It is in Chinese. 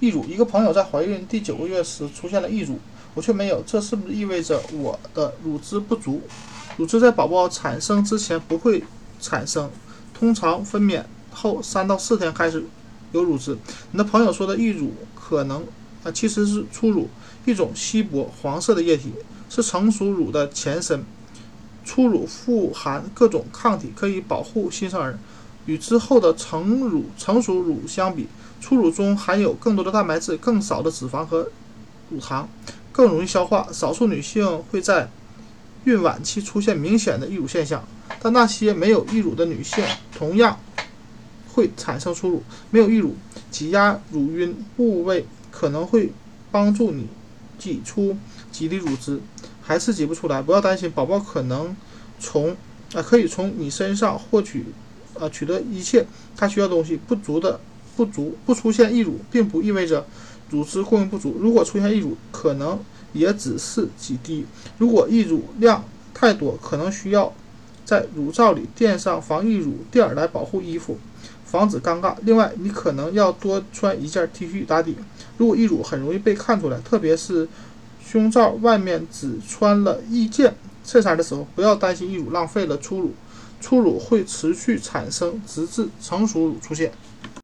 溢乳，一个朋友在怀孕第九个月时出现了溢乳，我却没有，这是不是意味着我的乳汁不足？乳汁在宝宝产生之前不会产生，通常分娩后三到四天开始有乳汁。你的朋友说的溢乳可能啊其实是初乳，一种稀薄黄色的液体，是成熟乳的前身。初乳富含各种抗体，可以保护新生儿。与之后的成乳、成熟乳相比，初乳中含有更多的蛋白质、更少的脂肪和乳糖，更容易消化。少数女性会在孕晚期出现明显的溢乳现象，但那些没有溢乳的女性同样会产生初乳。没有溢乳，挤压乳晕部位可能会帮助你挤出几粒乳汁，还是挤不出来。不要担心，宝宝可能从啊可以从你身上获取。啊，取得一切他需要东西不足的不足不出现溢乳，并不意味着乳汁供应不足。如果出现溢乳，可能也只是几滴。如果溢乳量太多，可能需要在乳罩里垫上防溢乳垫来保护衣服，防止尴尬。另外，你可能要多穿一件 T 恤打底。如果溢乳很容易被看出来，特别是胸罩外面只穿了一件衬衫的时候，不要担心溢乳浪费了初乳。初乳会持续产生，直至成熟乳出现。